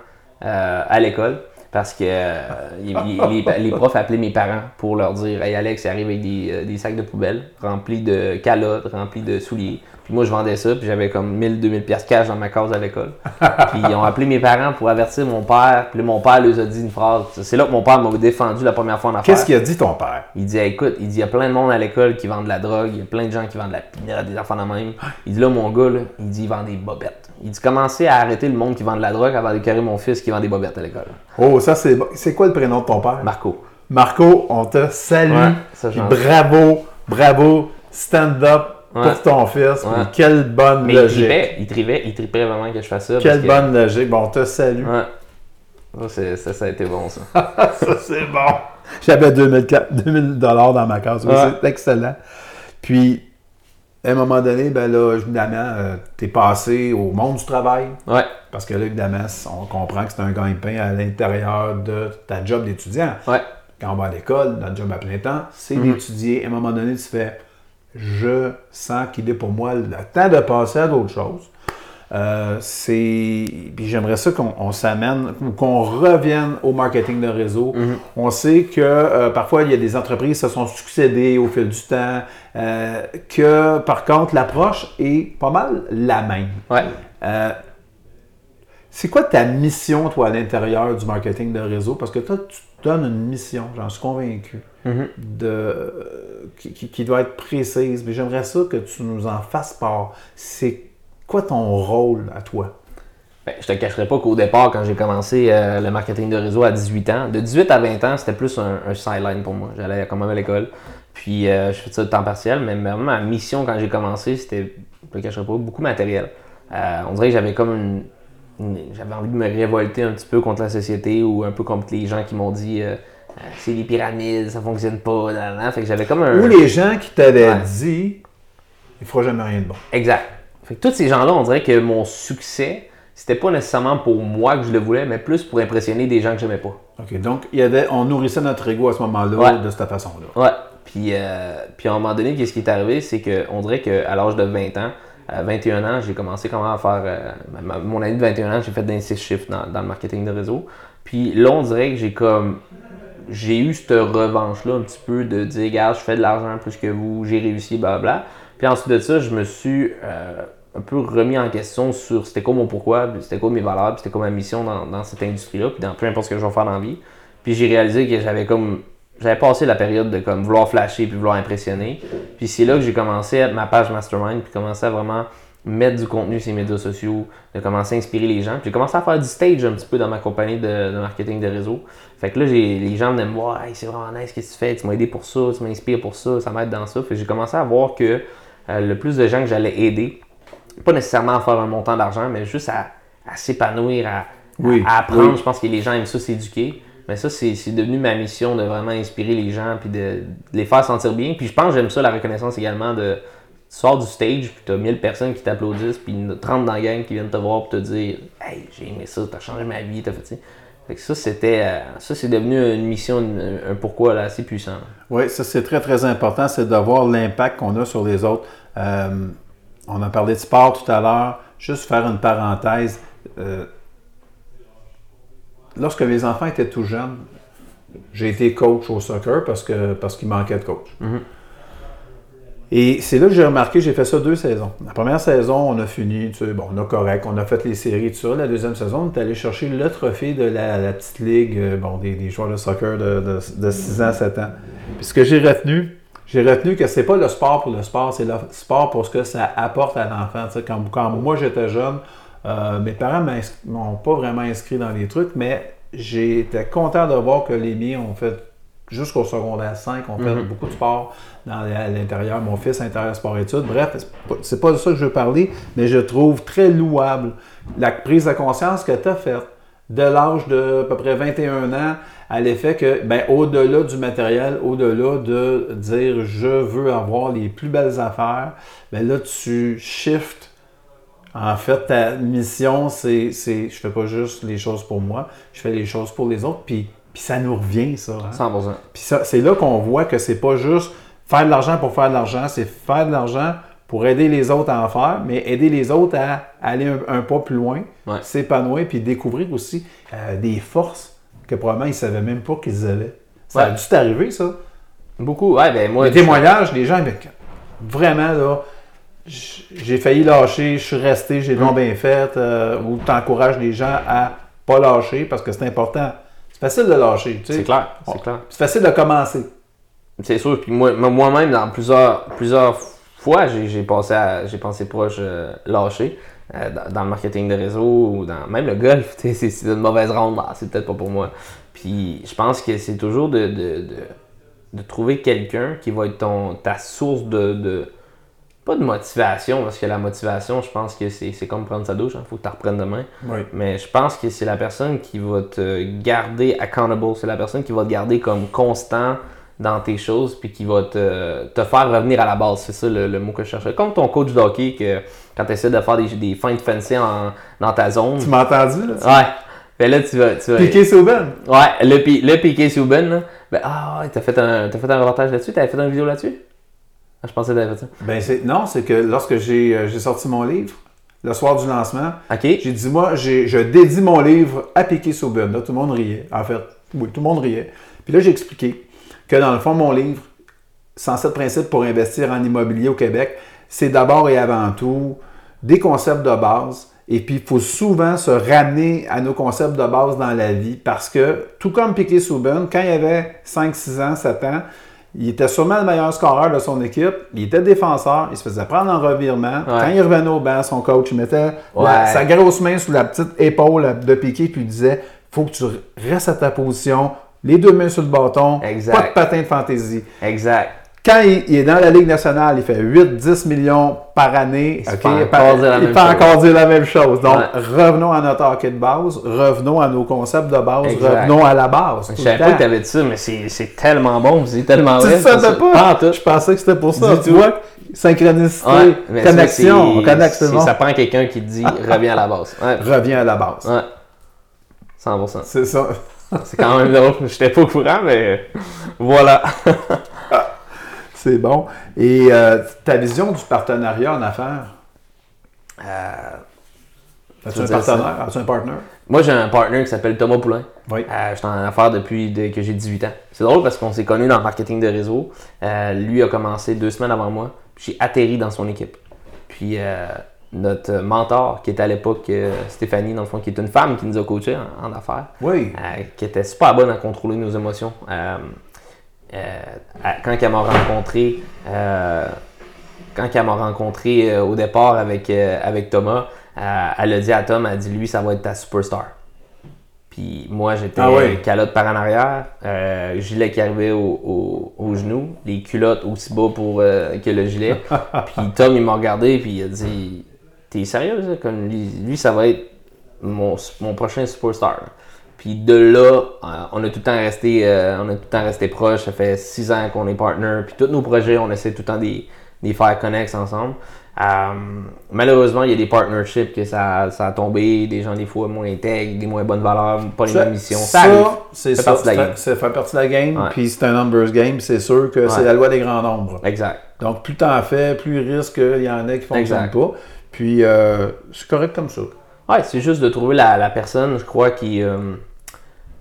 euh, à l'école parce que euh, il- il- les, les profs appelaient mes parents pour leur dire Hey Alex, il arrive avec des, euh, des sacs de poubelle remplis de calottes, remplis de souliers. Puis moi, je vendais ça, puis j'avais comme 1000-2000 pièces cash dans ma case à l'école. puis ils ont appelé mes parents pour avertir mon père. Puis mon père leur a dit une phrase. C'est là que mon père m'a défendu la première fois en affaires. Qu'est-ce qu'il a dit ton père? Il dit écoute, il dit il y a plein de monde à l'école qui vend de la drogue, il y a plein de gens qui vendent de la pinotte, des enfants de même. Il dit là mon gars là, il dit il vend des bobettes. Il dit commencez à arrêter le monde qui vend de la drogue avant de carrer mon fils qui vend des bobettes à l'école. Oh, ça, c'est bon. C'est quoi le prénom de ton père? Marco. Marco, on te salue. Ouais, ça, bravo, bravo, stand up Ouais. pour ton fils. Ouais. Quelle bonne Mais il logique. tripait, il tripait, il tripait vraiment que je fasse ça. Quelle que- bonne logique. Bon, on te salue. Ouais. Ça, ça, a été bon ça. ça, c'est bon. J'avais 2000 2000 dollars dans ma case. Oui. C'est excellent. Puis, à un moment donné, ben là, évidemment, tu es passé au monde du travail. Ouais. Parce que là, évidemment, on comprend que c'est un gagne-pain à l'intérieur de ta job d'étudiant. Ouais. Quand on va à l'école, notre job à plein temps, c'est Mhm. d'étudier. À un moment donné, tu fais Je sens qu'il est pour moi le temps de passer à d'autres choses. Euh, c'est. Puis j'aimerais ça qu'on on s'amène ou qu'on revienne au marketing de réseau. Mhm. On sait que euh, parfois il y a des entreprises qui se sont succédées au fil du temps, euh, que par contre l'approche est pas mal la même. Ouais. C'est quoi ta mission, toi, à l'intérieur du marketing de réseau? Parce que toi, tu donnes une mission, j'en suis convaincu, Mhm. de, qui, qui- qui doit être précise. Mais j'aimerais ça que tu nous en fasses part. C'est quoi ton rôle à toi? Ben, je te cacherai pas qu'au départ, quand j'ai commencé euh, le marketing de réseau à 18 ans, de 18 à 20 ans, c'était plus un, un sideline pour moi. J'allais quand même à l'école. Puis euh, je faisais ça de temps partiel, mais vraiment ma mission quand j'ai commencé, c'était, je te cacherai pas, beaucoup matériel. Euh, on dirait que j'avais comme une, une- J'avais envie de me révolter un petit peu contre la société ou un peu contre les gens qui m'ont dit c'est les pyramides, ça fonctionne pas. nan. Fait que j'avais comme un. Ou les gens qui t'avaient Ouais. dit il fera jamais rien de bon. Exact. Fait que tous ces gens-là, on dirait que mon succès, c'était pas nécessairement pour moi que je le voulais, mais plus pour impressionner des gens que j'aimais pas. OK, donc il y avait, on nourrissait notre ego à ce moment-là Ouais. de cette façon-là. Ouais. Puis, euh, puis à un moment donné, qu'est-ce qui est arrivé, c'est qu'on dirait qu'à l'âge de 20 ans, à 21 ans, j'ai commencé comment à faire. euh, ma- mon année de 21 ans, j'ai fait d'un 6 chiffres dans, dans le marketing de réseau. Puis là, on dirait que j'ai comme. J'ai eu cette revanche-là un petit peu de dire, regarde, je fais de l'argent plus que vous, j'ai réussi, blablabla. Puis ensuite de ça, je me suis euh, un peu remis en question sur c'était quoi mon pourquoi, c'était quoi mes valeurs, c'était quoi ma mission dans, dans cette industrie-là, puis dans peu importe ce que je vais faire dans la vie. Puis j'ai réalisé que j'avais comme j'avais passé la période de comme vouloir flasher puis vouloir impressionner. Puis c'est là que j'ai commencé ma page mastermind puis commencé à vraiment mettre du contenu sur les médias sociaux, de commencer à inspirer les gens. Puis j'ai commencé à faire du stage un petit peu dans ma compagnie de, marketing de réseau. Fait que là, les gens venaient me voir, hey, c'est vraiment nice, qu'est-ce que tu fais? Tu m'as aidé pour ça, tu m'inspires pour ça, ça m'aide dans ça. Fait que j'ai commencé à voir que euh, le plus de gens que j'allais aider, pas nécessairement à faire un montant d'argent, mais juste à, à s'épanouir, à, Oui, à apprendre. oui. Je pense que les gens aiment ça, s'éduquer. Mais ça, c'est devenu ma mission de vraiment inspirer les gens puis de, de les faire sentir bien. Puis je pense que j'aime ça, la reconnaissance également de. Tu sors du stage, puis tu as 1000 personnes qui t'applaudissent, puis 30 dans la gang qui viennent te voir pour te dire Hey, j'ai aimé ça, t'as changé ma vie, t'as fait ça. Fait que ça, c'était. euh, Ça, c'est devenu une mission, un pourquoi là, assez puissant. Oui, ça c'est très très important, c'est de voir l'impact qu'on a sur les autres. Euh, on a parlé de sport tout à l'heure. Juste faire une parenthèse. euh, lorsque mes enfants étaient tout jeunes, j'ai été coach au soccer parce que parce qu'il manquait de coach. Et c'est là que j'ai remarqué, j'ai fait ça deux saisons. La première saison, on a fini, tu sais, bon, on a correct, on a fait les séries, tout ça. La deuxième saison, on est allé chercher le trophée de la, la petite ligue, euh, bon, des, des joueurs de soccer de, de, de 6 ans, 7 ans. Puis ce que j'ai retenu, j'ai retenu que c'est pas le sport pour le sport, c'est le sport pour ce que ça apporte à l'enfant. Quand, quand moi j'étais jeune, euh, mes parents m'ont pas vraiment inscrit dans les trucs, mais j'étais content de voir que les miens ont fait jusqu'au secondaire 5, ont fait Mhm. beaucoup de sport dans, à l'intérieur. Mon fils intérieur sport-études. Bref, c'est pas de ça que je veux parler, mais je trouve très louable la prise de conscience que tu as faite de l'âge de à peu près 21 ans à l'effet que, ben, au-delà du matériel, au-delà de dire je veux avoir les plus belles affaires, ben là, tu shifts. En fait, ta mission, c'est, c'est je fais pas juste les choses pour moi, je fais les choses pour les autres, puis, puis ça nous revient, ça. hein. 100%. Puis ça, c'est là qu'on voit que c'est pas juste faire de l'argent pour faire de l'argent, c'est faire de l'argent pour aider les autres à en faire, mais aider les autres à aller un, un pas plus loin, Ouais. s'épanouir, puis découvrir aussi euh, des forces que probablement ils savaient même pas qu'ils avaient. Ça a dû t'arriver, ça. Beaucoup, ouais, ben moi. Les témoignages, les gens, ben, vraiment, là, j'ai failli lâcher, je suis resté, j'ai Mm. donc bien fait, euh, ou tu encourages les gens à pas lâcher parce que c'est important. C'est facile de lâcher, tu sais. C'est clair, c'est Bon. clair. C'est facile de commencer. C'est sûr. Puis moi, moi- moi-même, dans plusieurs, plusieurs fois, j'ai j'ai passé à, j'ai pensé proche euh, lâcher euh, dans, dans le marketing de réseau ou dans même le golf. C'est une mauvaise ronde, bah, c'est peut-être pas pour moi. Puis je pense que c'est toujours de, de, de, de trouver quelqu'un qui va être ton, ta source de, de pas de motivation, parce que la motivation, je pense que c'est comme prendre sa douche, il faut que tu reprennes demain. Oui. Mais je pense que c'est la personne qui va te garder accountable. C'est la personne qui va te garder comme constant dans tes choses, puis qui va te, te faire revenir à la base. C'est ça le, le mot que je cherchais. Comme ton coach de hockey, que quand tu essaies de faire des, des feintes fancy en, dans ta zone. Tu m'as entendu, là? Ouais. Ben là, tu vas. Tu vas Piqué Souben. Ouais, le, pi- le piqué Souben, là. Ben, ah, ouais, t'as fait, un, t'as fait un reportage là-dessus? T'avais fait une vidéo là-dessus? Ah, je pensais que t'avais fait ça. Ben, c'est, non, c'est que lorsque j'ai, euh, sorti mon livre, le soir du lancement, j'ai dit, moi, je dédie mon livre à Piqué Souben. Là, tout le monde riait. En fait, oui, tout le monde riait. Puis là, j'ai expliqué que dans le fond, mon livre, 107 principes pour investir en immobilier au Québec, c'est d'abord et avant tout des concepts de base. Et puis, il faut souvent se ramener à nos concepts de base dans la vie parce que, tout comme Piqué Souben, quand il avait 5, 6 ans, 7 ans, il était sûrement le meilleur scoreur de son équipe. Il était défenseur. Il se faisait prendre en revirement. Quand il revenait au banc, son coach, il mettait la- sa grosse main sous la petite épaule de Piqué puis il disait faut que tu restes à ta position, les deux mains sur le bâton, Exact. pas de patin de fantaisie. Exact. Quand il, il est dans la Ligue nationale, il fait 8-10 millions par année. Il se ok, fait par- encore dire la il même peut encore dire la même chose. Donc, Ouais. revenons à notre hockey de base, revenons à nos concepts de base, Exact. revenons à la base. Je savais pas que t'avais dit ça, mais c'est tellement bon, c'est tellement Tu vrai. ne savais pas? tout. Je pensais que c'était pour ça. Du Tu tout. vois, synchronicité, Ouais, connexion, c'est- on connecte, c'est c'est- bon. Ça prend quelqu'un qui te dit reviens à la base. Ouais. Reviens à la base. Ouais. 100%. C'est ça. C'est quand même drôle. J'étais pas au courant, mais voilà. C'est bon. Et euh, ta vision du partenariat en affaires? As-tu tu un partenaire? As-tu un partner? Moi, j'ai un partner qui s'appelle Thomas Poulain. Oui. Euh, je suis en affaires depuis de- que j'ai 18 ans. C'est drôle parce qu'on s'est connus dans le marketing de réseau. Euh, lui a commencé deux semaines avant moi. J'ai atterri dans son équipe. Puis euh, notre mentor, qui était à l'époque euh, Stéphanie, dans le fond, qui est une femme qui nous a coachés en, en affaires, Oui. euh, qui était super bonne à contrôler nos émotions. Euh, euh, quand elle m'a rencontré, euh, quand elle m'a rencontré euh, au départ avec, euh, avec Thomas, euh, elle a dit à Tom, elle a dit lui, ça va être ta superstar. Puis moi, j'étais Ah calotte par en arrière, euh, gilet qui arrivait au, au, au genou, les culottes aussi bas pour, euh, que le gilet. puis Tom, il m'a regardé, puis il a dit T'es sérieux, ça? Comme lui, lui, ça va être mon, mon prochain superstar. Puis de là, euh, on a tout le temps resté, euh, on a tout le temps resté proches. Ça fait six ans qu'on est partner. Puis tous nos projets, on essaie tout le temps de les faire connect ensemble. Euh, malheureusement, il y a des partnerships que ça, ça a tombé, des gens des fois moins intègres, des moins bonnes valeurs, pas les mêmes missions. Ça, c'est ça. partie de la c'est- game. Ça fait partie de la game, Ouais. puis c'est un numbers game. C'est sûr que c'est la loi des grands nombres. Exact. Donc, plus t'en fais, plus il risque qu'il y en a qui ne fonctionnent pas. Puis, euh, c'est correct comme ça. Ouais, c'est juste de trouver la, la personne, je crois, qui. euh,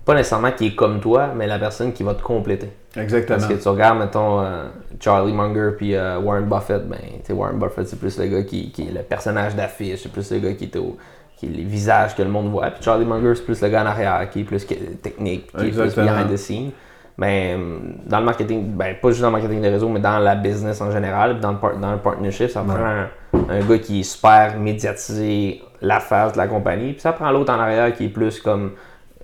pas nécessairement qui est comme toi, mais la personne qui va te compléter. Exactement. Parce que tu regardes, mettons, euh, Charlie Munger puis euh, Warren Buffett, ben, Warren Buffett, c'est plus le gars qui, qui est le personnage d'affiche, c'est plus le gars qui est au qui est le visage que le monde voit. Puis Charlie Munger, c'est plus le gars en arrière, qui est plus que- technique, qui est plus behind the scene. Ben, dans le marketing, ben, pas juste dans le marketing de réseau, mais dans la business en général, dans le, dans le partnership, ça prend un, un gars qui est super médiatisé, la face de la compagnie, puis ça prend l'autre en arrière qui est plus comme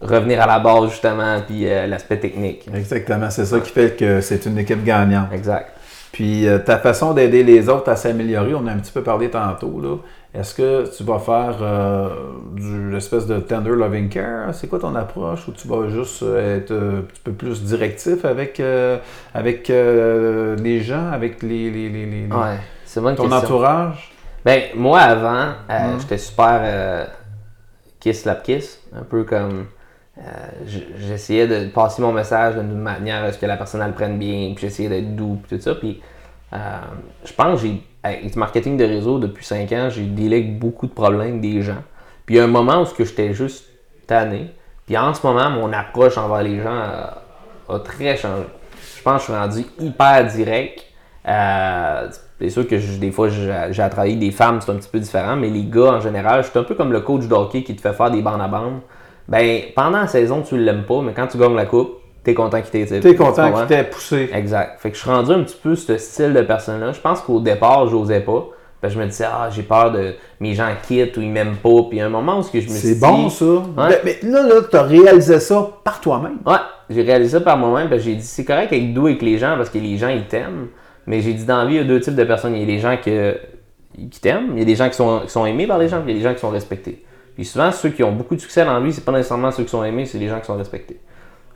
revenir à la base, justement, puis euh, l'aspect technique. Exactement. C'est ça qui fait que c'est une équipe gagnante. Exact. Puis euh, ta façon d'aider les autres à s'améliorer, on a un petit peu parlé tantôt. là. Est-ce que tu vas faire euh, du l'espèce de tender loving care? C'est quoi ton approche? Ou tu vas juste euh, être un petit peu plus directif avec, avec les gens, avec les, les, les- les- Ouais, c'est ton question. entourage? Ben, moi, avant, euh, Mm. j'étais super euh, kiss slap kiss. Un peu comme. Euh, j'essayais de passer mon message d'une manière à ce que la personne le prenne bien, puis j'essayais d'être doux, puis tout ça. Puis euh, je pense que j'ai. Avec le marketing de réseau depuis 5 ans, j'ai avec beaucoup de problèmes des gens. Puis il y a un moment où j'étais juste tanné. Puis en ce moment, mon approche envers les gens a, a très changé. Je pense que je suis rendu hyper direct. Euh, c'est sûr que des fois, j'ai à travailler des femmes, c'est un petit peu différent, mais les gars, en général, je suis un peu comme le coach de hockey qui te fait faire des bandes à bandes. Ben, pendant la saison, tu l'aimes pas, mais quand tu gagnes la coupe, t'es content qu'il t'ait Tu es content qu'il t'ait poussé. Exact. Fait que je suis rendu un petit peu ce style de personne-là. Je pense qu'au départ, j'osais pas. Ben, je me disais, ah, j'ai peur de mes gens quittent ou ils m'aiment pas. Puis il y a un moment où je me suis C'est bon, ça. Ben, mais là, là tu as réalisé ça par toi-même. Ouais, j'ai réalisé ça par moi-même. que j'ai dit, c'est correct avec doux avec les gens parce que les gens, ils t'aiment. Mais j'ai dit dans la vie, il y a deux types de personnes. Il y a des gens que- qui t'aiment, il y a des gens qui sont, qui sont aimés par les gens, puis il y a des gens qui sont respectés. Puis souvent, ceux qui ont beaucoup de succès dans la vie, c'est pas nécessairement ceux qui sont aimés, c'est les gens qui sont respectés.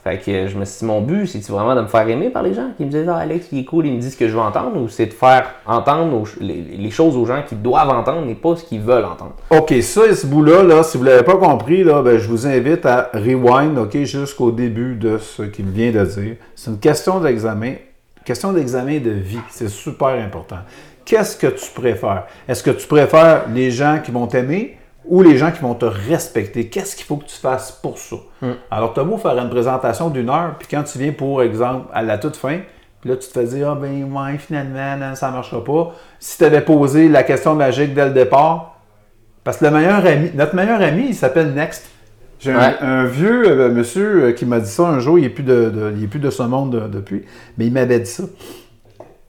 Fait que je me suis dit, mon but, c'est vraiment de me faire aimer par les gens qui me disent, ah, Alex, il est cool, il me dit ce que je veux entendre, ou c'est de faire entendre les, choses aux gens qui doivent entendre et pas ce qu'ils veulent entendre? OK, ça, ce bout-là, là, si vous ne l'avez pas compris, là, ben, je vous invite à rewind, OK, jusqu'au début de ce qu'il vient de dire. C'est une question d'examen, question d'examen de vie. C'est super important. Qu'est-ce que tu préfères? Est-ce que tu préfères les gens qui vont t'aimer ou les gens qui vont te respecter? Qu'est-ce qu'il faut que tu fasses pour ça? Alors, tu as beau faire une présentation d'une heure, puis quand tu viens, pour exemple, à la toute fin, puis là, tu te fais dire, ah ben, ouais, finalement, ça ne marchera pas. Si tu avais posé la question magique dès le départ, parce que le meilleur ami, notre meilleur ami, il s'appelle Next. J'ai un, Ouais. un vieux euh, monsieur euh, qui m'a dit ça un jour, il n'est plus, de, de- il est plus de ce monde de- depuis, mais il m'avait dit ça.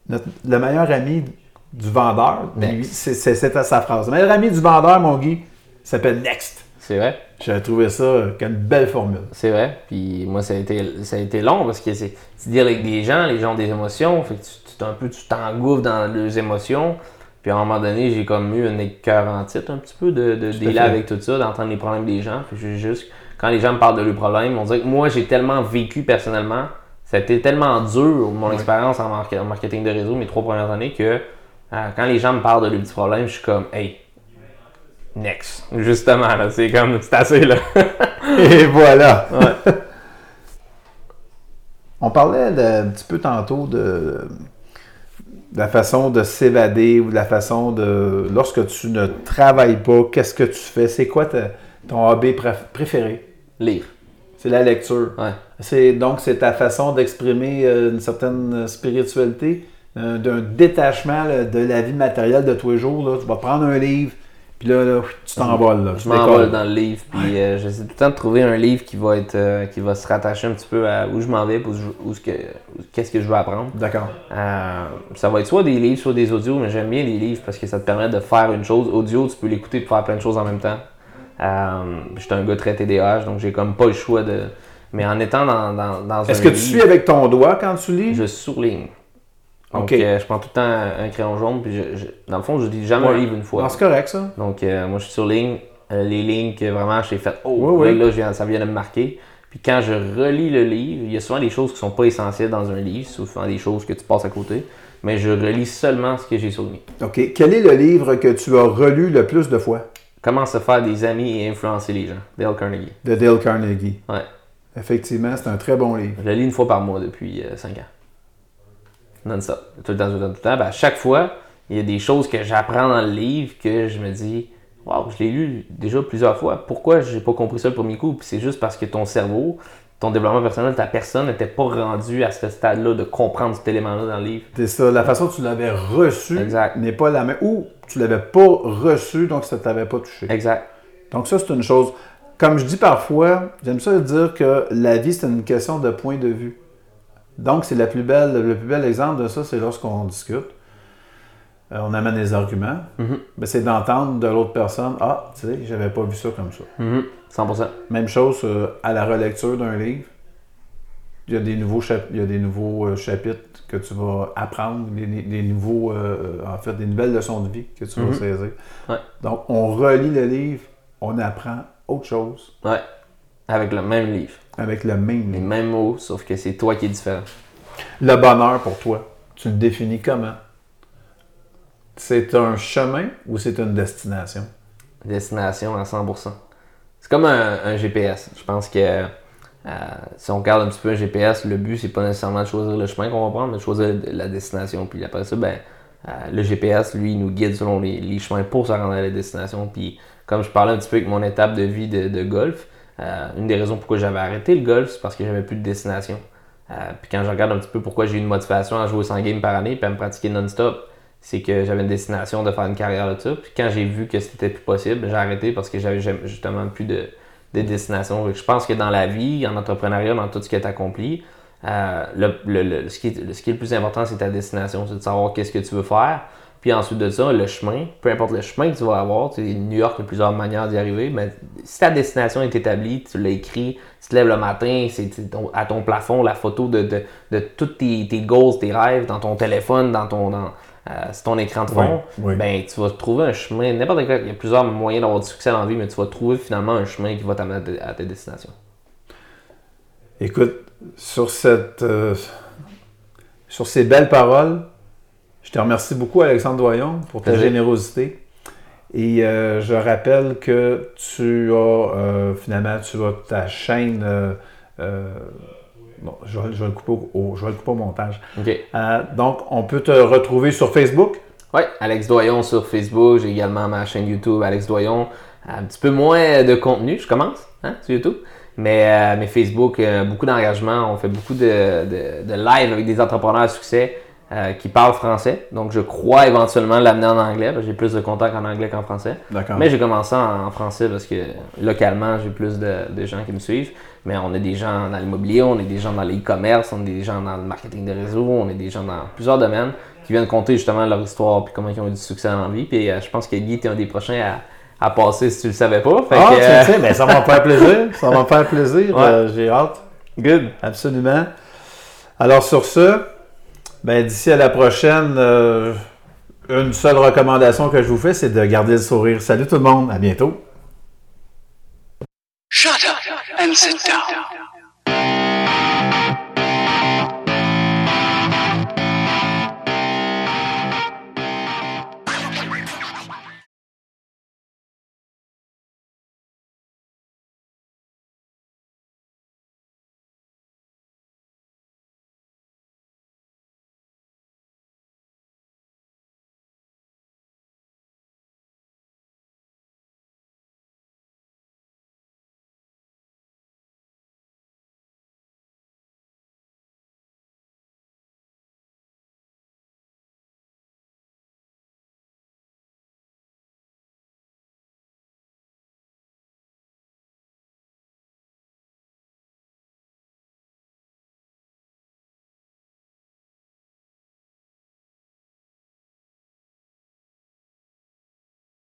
Notre- le meilleur ami du vendeur, c'est sa phrase. Le meilleur ami du vendeur, mon Guy, s'appelle Next. C'est vrai? J'avais trouvé ça comme une belle formule. C'est vrai. Puis moi, ça a été, ça a été long parce que c'est deals avec des gens, les gens ont des émotions. Fait que tu, tu- un peu, tu t'engouffres dans leurs émotions. Puis à un moment donné, j'ai comme eu une écœur en titre un petit peu de, de fait. avec tout ça, d'entendre les problèmes des gens. Puis j'ai juste, quand les gens me parlent de leurs problèmes, on dirait que moi, j'ai tellement vécu personnellement, ça a été tellement dur, mon expérience en marketing de réseau, mes trois premières années, que euh, quand les gens me parlent de leurs petits problèmes, je suis comme, hey, next. Justement, là, c'est comme, c'est assez là. Et voilà. Ouais. On parlait de- un petit peu tantôt de, de la façon de s'évader ou de la façon de. Lorsque tu ne travailles pas, qu'est-ce que tu fais? C'est quoi ta- ton hobby préf- préféré? Lire. C'est la lecture. Ouais. C'est, donc, c'est ta façon d'exprimer euh, une certaine spiritualité, euh, d'un détachement là, de la vie matérielle de tous les jours. Là. Tu vas prendre un livre, puis là, là, tu t'envoles. Là, Je m'envole dans le livre, puis euh, j'essaie tout le temps de trouver un livre qui va être euh, qui va se rattacher un petit peu à où je m'en vais, où, je- où ce que qu'est-ce que je veux apprendre. D'accord. Euh, ça va être soit des livres, soit des audios, mais j'aime bien les livres parce que ça te permet de faire une chose. Audio, tu peux l'écouter pour faire plein de choses en même temps. J'étais un gars très TDAH, donc j'ai comme pas le choix de. Mais en étant dans, dans, dans Est-ce un que tu livre, suis avec ton doigt quand tu lis? je souligne. Donc euh, je prends tout le temps un, crayon jaune, puis je, je- dans le fond, je lis jamais un livre une fois. C'est correct, ça. Donc, euh, moi, je suis sur ligne. euh, les lignes que vraiment j'ai fait, oh, Oui, là, oui. là, ça vient de me marquer. Puis quand je relis le livre, il y a souvent des choses qui sont pas essentielles dans un livre, souvent des choses que tu passes à côté, mais je relis seulement ce que j'ai souligné. OK. Quel est le livre que tu as relu le plus de fois? Comment se faire des amis et influencer les gens, Dale Carnegie. de Dale Carnegie? Ouais. Effectivement, c'est un très bon livre. Je le lis une fois par mois depuis 5 ans. Non-stop. Tout le temps, tout le temps, tout le temps. Ben, à chaque fois, il y a des choses que j'apprends dans le livre que je me dis, waouh, je l'ai lu déjà plusieurs fois. Pourquoi j'ai pas compris ça le premier coup? Puis c'est juste parce que ton cerveau, ton développement personnel, ta personne n'était pas rendu à ce stade-là de comprendre cet élément-là dans le livre. C'est ça. La façon dont tu l'avais reçu n'est pas la même. Ou tu l'avais pas reçu, donc ça ne t'avait pas touché. Exact. Donc ça, c'est une chose. Comme je dis parfois, j'aime ça dire que la vie, c'est une question de point de vue. Donc, c'est la plus belle, le plus bel exemple de ça, c'est lorsqu'on discute. Euh, on amène des arguments. Mhm. Ben, c'est d'entendre de l'autre personne Ah, tu sais, j'avais pas vu ça comme ça. Mhm. 100%. Même chose euh, à la relecture d'un livre. Il y a des nouveaux, il y a des nouveaux euh, chapitres que tu vas apprendre, des, nouveaux, en fait, des nouvelles leçons de vie que tu vas Mhm. saisir. Ouais. Donc, on relit le livre, on apprend autre chose Ouais. Avec le même livre. avec le même Les livre. mêmes mots, sauf que c'est toi qui es différent. Le bonheur pour toi, tu le définis comment? C'est un chemin ou c'est une destination? destination à 100%. C'est comme un, un GPS. Je pense que euh, si on regarde un petit peu un GPS, le but, c'est pas nécessairement de choisir le chemin qu'on va prendre, mais de choisir la destination. Puis après ça, ben, euh, le GPS, lui, il nous guide selon les, les chemins pour se rendre à la destination. Puis comme je parlais un petit peu avec mon étape de vie de, de golf, euh, une des raisons pourquoi j'avais arrêté le golf, c'est parce que j'avais plus de destination. Euh, puis quand je regarde un petit peu pourquoi j'ai eu une motivation à jouer 100 games par année puis à me pratiquer non-stop, c'est que j'avais une destination de faire une carrière de ça. Puis quand j'ai vu que c'était plus possible, j'ai arrêté parce que j'avais justement plus de, de destination. Je pense que dans la vie, en entrepreneuriat, dans tout ce euh, le- ce, qui est, ce qui est le plus important, c'est ta destination. C'est de savoir qu'est-ce que tu veux faire. Puis ensuite de ça, le chemin, peu importe le chemin que tu vas avoir, tu sais, New York, il y a plusieurs manières d'y arriver, mais si ta destination est établie, tu l'as écrit, tu te lèves le matin, c'est à ton plafond la photo de, de, de tous tes, tes goals, tes rêves, dans ton téléphone, dans ton, dans, euh, sur ton écran de fond, Oui, oui. ben tu vas trouver un chemin, n'importe quoi, il y a plusieurs moyens d'avoir du succès dans la vie, mais tu vas trouver finalement un chemin qui va t'amener à ta- à ta destination. Écoute, sur cette euh, sur ces belles paroles, je te remercie beaucoup, Alexandre Doyon, pour ta générosité. Et euh, je rappelle que tu as euh, finalement tu as ta chaîne. euh, bon, je, vais, je vais le couper au, au- je vais le couper au montage. Donc, on peut te retrouver sur Facebook? Ouais, Alex Doyon sur Facebook. J'ai également ma chaîne YouTube, Alex Doyon. Un petit peu moins de contenu, je commence hein, sur YouTube. Mais, mais Facebook, beaucoup d'engagement. On fait beaucoup de, de, de live avec des entrepreneurs à succès euh, qui parlent français. Donc, je crois éventuellement l'amener en anglais. J'ai plus de contacts en anglais qu'en français. Mais j'ai commencé en, en français parce que localement, j'ai plus de, de gens qui me suivent. Mais on a des gens dans l'immobilier, on a des gens dans l'e-commerce, on a des gens dans le marketing de réseau, on a des gens dans plusieurs domaines qui viennent compter justement leur histoire puis comment ils ont eu du succès dans la vie. Puis euh, je pense que Guy était un des prochains à, à passer si tu le savais pas. Fait Ah, que, tu euh, le sais, ben, ça va me faire plaisir. Ça va me faire plaisir. Ouais. Euh, J'ai hâte. good. Absolument. Alors sur ce, ben, d'ici à la prochaine, euh, une seule recommandation que je vous fais, c'est de garder le sourire. Salut tout le monde, à bientôt. Shut up and sit down.